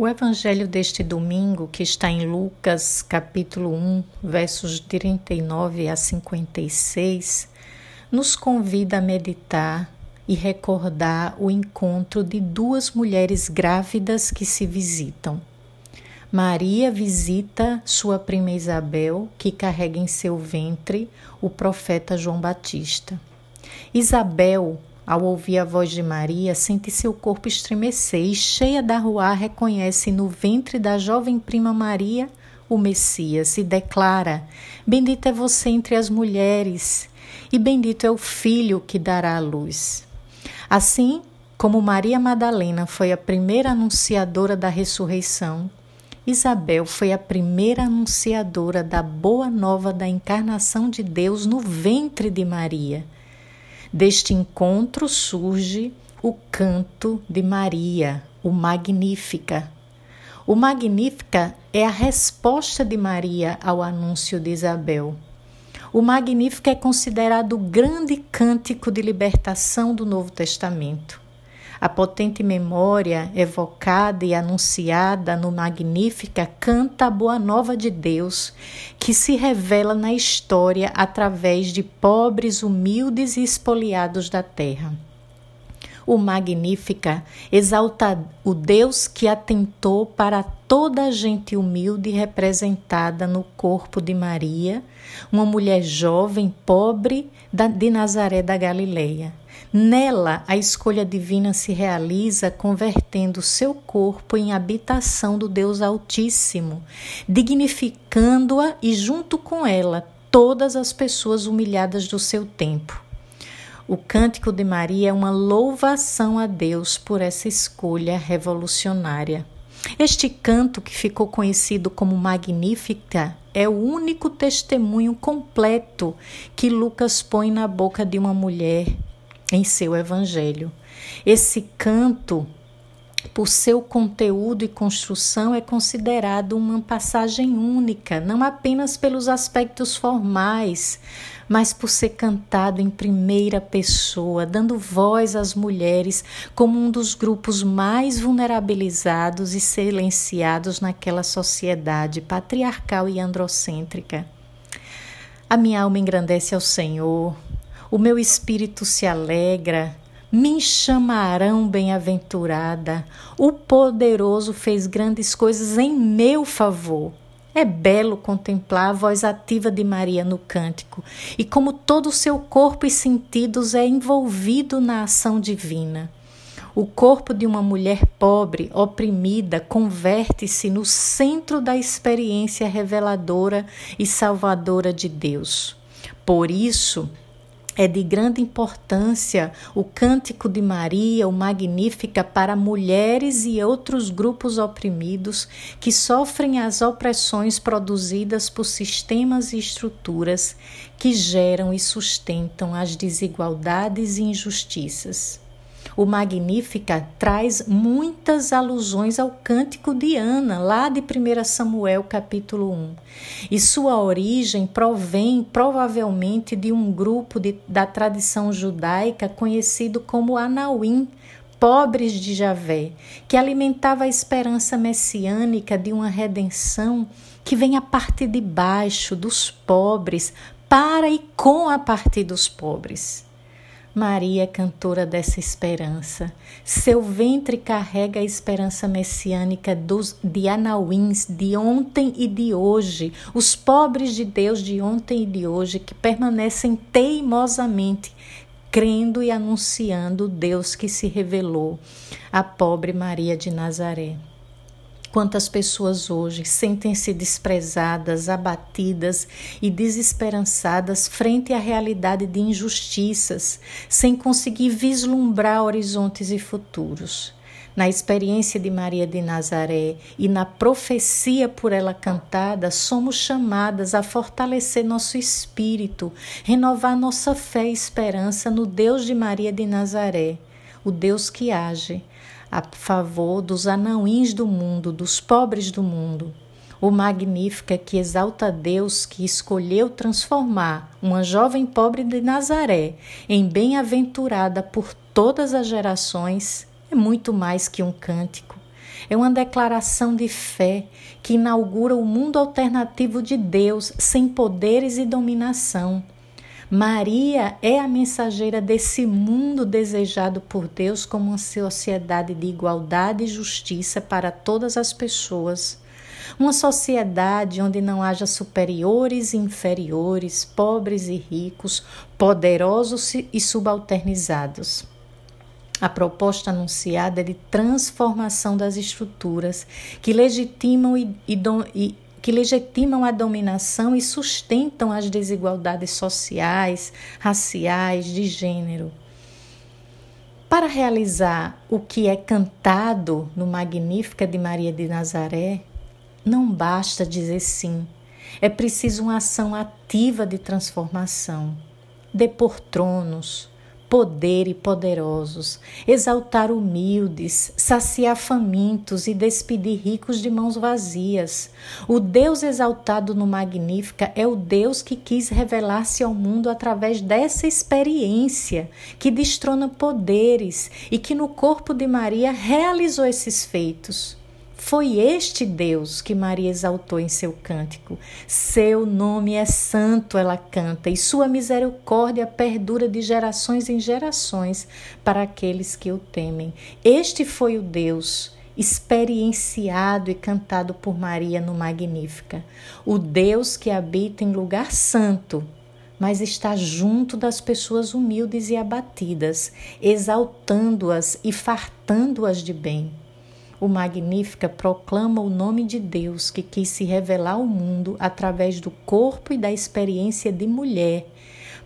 O evangelho deste domingo, que está em Lucas, capítulo 1, versos 39 a 56, nos convida a meditar e recordar o encontro de duas mulheres grávidas que se visitam. Maria visita sua prima Isabel, que carrega em seu ventre o profeta João Batista. Isabel ao ouvir a voz de Maria, sente seu corpo estremecer e, cheia da rua, reconhece no ventre da jovem prima Maria o Messias e declara: Bendita é você entre as mulheres, e bendito é o filho que dará a luz. Assim como Maria Madalena foi a primeira anunciadora da ressurreição, Isabel foi a primeira anunciadora da boa nova da encarnação de Deus no ventre de Maria Deste encontro surge o canto de Maria, o Magnífica. O Magnífica é a resposta de Maria ao anúncio de Isabel. O Magnífica é considerado o grande cântico de libertação do Novo Testamento. A potente memória evocada e anunciada no Magnífica canta a boa nova de Deus, que se revela na história através de pobres, humildes e espoliados da terra. O Magnífica exalta o Deus que atentou para toda a gente humilde representada no corpo de Maria, uma mulher jovem, pobre de Nazaré da Galileia Nela, a escolha divina se realiza convertendo seu corpo em habitação do Deus Altíssimo, dignificando-a e, junto com ela, todas as pessoas humilhadas do seu tempo. O Cântico de Maria é uma louvação a Deus por essa escolha revolucionária. Este canto, que ficou conhecido como Magnífica, é o único testemunho completo que Lucas põe na boca de uma mulher em seu evangelho. Esse canto, por seu conteúdo e construção, é considerado uma passagem única, não apenas pelos aspectos formais, mas por ser cantado em primeira pessoa, dando voz às mulheres como um dos grupos mais vulnerabilizados e silenciados naquela sociedade patriarcal e androcêntrica. A minha alma engrandece ao Senhor, o meu espírito se alegra, me chamarão bem-aventurada. O poderoso fez grandes coisas em meu favor. É belo contemplar a voz ativa de Maria no cântico e como todo o seu corpo e sentidos é envolvido na ação divina. O corpo de uma mulher pobre, oprimida, converte-se no centro da experiência reveladora e salvadora de Deus. Por isso, é de grande importância o Cântico de Maria, o Magnífica, para mulheres e outros grupos oprimidos que sofrem as opressões produzidas por sistemas e estruturas que geram e sustentam as desigualdades e injustiças. O Magnífica traz muitas alusões ao cântico de Ana, lá de 1 Samuel, capítulo 1. E sua origem provém provavelmente de um grupo de, da tradição judaica conhecido como Anauim, pobres de Javé, que alimentava a esperança messiânica de uma redenção que vem a partir de baixo, dos pobres, para e com a partir dos pobres. Maria cantora dessa esperança. Seu ventre carrega a esperança messiânica dos, de Anauins de ontem e de hoje, os pobres de Deus de ontem e de hoje que permanecem teimosamente crendo e anunciando o Deus que se revelou à pobre Maria de Nazaré. Quantas pessoas hoje sentem-se desprezadas, abatidas e desesperançadas frente à realidade de injustiças, sem conseguir vislumbrar horizontes e futuros. Na experiência de Maria de Nazaré e na profecia por ela cantada, somos chamadas a fortalecer nosso espírito, renovar nossa fé e esperança no Deus de Maria de Nazaré, o Deus que age a favor dos anãoins do mundo, dos pobres do mundo. O Magnífica que exalta Deus que escolheu transformar uma jovem pobre de Nazaré em bem-aventurada por todas as gerações é muito mais que um cântico. É uma declaração de fé que inaugura o mundo alternativo de Deus, sem poderes e dominação. Maria é a mensageira desse mundo desejado por Deus como uma sociedade de igualdade e justiça para todas as pessoas. Uma sociedade onde não haja superiores e inferiores, pobres e ricos, poderosos e subalternizados. A proposta anunciada é de transformação das estruturas que legitimam, e, e, e, que legitimam a dominação e sustentam as desigualdades sociais, raciais, de gênero. Para realizar o que é cantado no Magnífica de Maria de Nazaré, não basta dizer sim, é preciso uma ação ativa de transformação. Depor tronos, poder e poderosos, exaltar humildes, saciar famintos e despedir ricos de mãos vazias. O Deus exaltado no Magnífica é o Deus que quis revelar-se ao mundo através dessa experiência, que destrona poderes e que no corpo de Maria realizou esses feitos. Foi este Deus que Maria exaltou em seu cântico. Seu nome é santo, ela canta, e sua misericórdia perdura de gerações em gerações para aqueles que o temem. Este foi o Deus experienciado e cantado por Maria no Magnífica. O Deus que habita em lugar santo, mas está junto das pessoas humildes e abatidas, exaltando-as e fartando-as de bem. O Magnífica proclama o nome de Deus que quis se revelar ao mundo através do corpo e da experiência de mulher.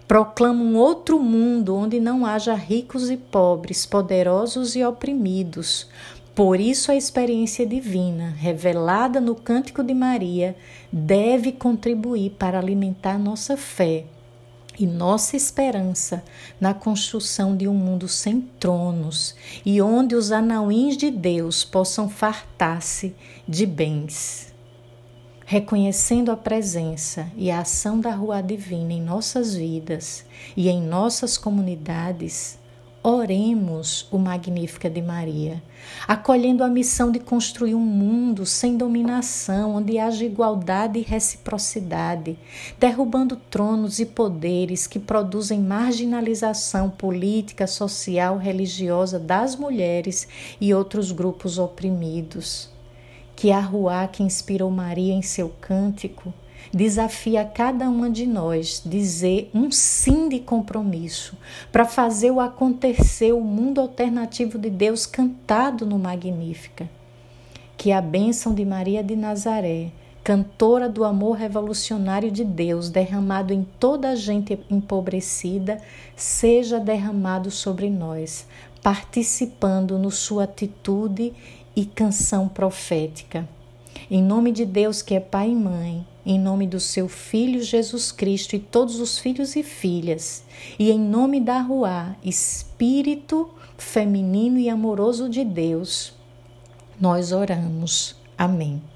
Proclama um outro mundo onde não haja ricos e pobres, poderosos e oprimidos. Por isso, a experiência divina, revelada no Cântico de Maria, deve contribuir para alimentar nossa fé e nossa esperança na construção de um mundo sem tronos e onde os anauins de Deus possam fartar-se de bens. Reconhecendo a presença e a ação da Rua Divina em nossas vidas e em nossas comunidades, Oremos o Magnífica de Maria, acolhendo a missão de construir um mundo sem dominação, onde haja igualdade e reciprocidade, derrubando tronos e poderes que produzem marginalização política, social, religiosa das mulheres e outros grupos oprimidos. Que a Ruá que inspirou Maria em seu cântico desafia cada uma de nós dizer um sim de compromisso para fazer o acontecer o mundo alternativo de Deus cantado no Magnífica. Que a bênção de Maria de Nazaré, cantora do amor revolucionário de Deus derramado em toda a gente empobrecida, seja derramado sobre nós, participando no sua atitude e canção profética. Em nome de Deus que é Pai e Mãe, em nome do seu Filho Jesus Cristo e todos os filhos e filhas, e em nome da Ruá, Espírito feminino e amoroso de Deus, nós oramos. Amém.